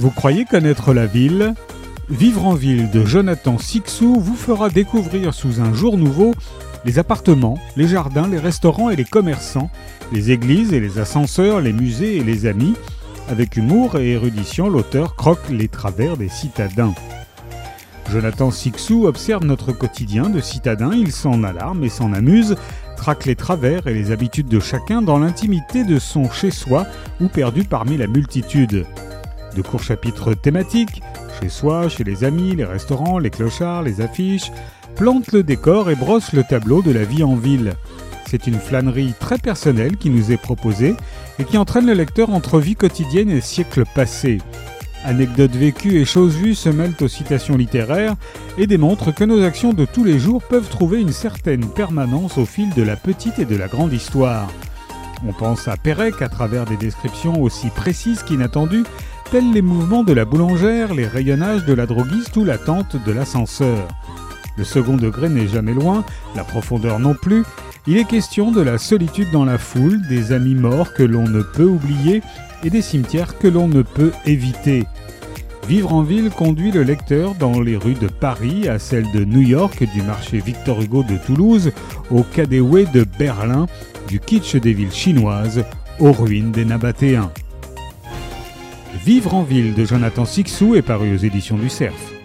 Vous croyez connaître la ville? Vivre en ville de Jonathan Sixou vous fera découvrir sous un jour nouveau les appartements, les jardins, les restaurants et les commerçants, les églises et les ascenseurs, les musées et les amis. Avec humour et érudition, l'auteur croque les travers des citadins. Jonathan Sixou observe notre quotidien de citadin, il s'en alarme et s'en amuse, traque les travers et les habitudes de chacun dans l'intimité de son chez-soi ou perdu parmi la multitude. De courts chapitres thématiques, chez soi, chez les amis, les restaurants, les clochards, les affiches, plante le décor et brosse le tableau de la vie en ville. C'est une flânerie très personnelle qui nous est proposée et qui entraîne le lecteur entre vie quotidienne et siècles passés. Anecdotes vécues et choses vues se mêlent aux citations littéraires et démontrent que nos actions de tous les jours peuvent trouver une certaine permanence au fil de la petite et de la grande histoire. On pense à Pérec à travers des descriptions aussi précises qu'inattendues, tels les mouvements de la boulangère, les rayonnages de la droguiste ou l'attente de l'ascenseur. Le second degré n'est jamais loin, la profondeur non plus. Il est question de la solitude dans la foule, des amis morts que l'on ne peut oublier et des cimetières que l'on ne peut éviter. Vivre en ville conduit le lecteur dans les rues de Paris, à celles de New York, du marché Victor Hugo de Toulouse, au Cadeway de Berlin, du kitsch des villes chinoises, aux ruines des Nabatéens. Vivre en ville de Jonathan Sixou est paru aux éditions du Cerf.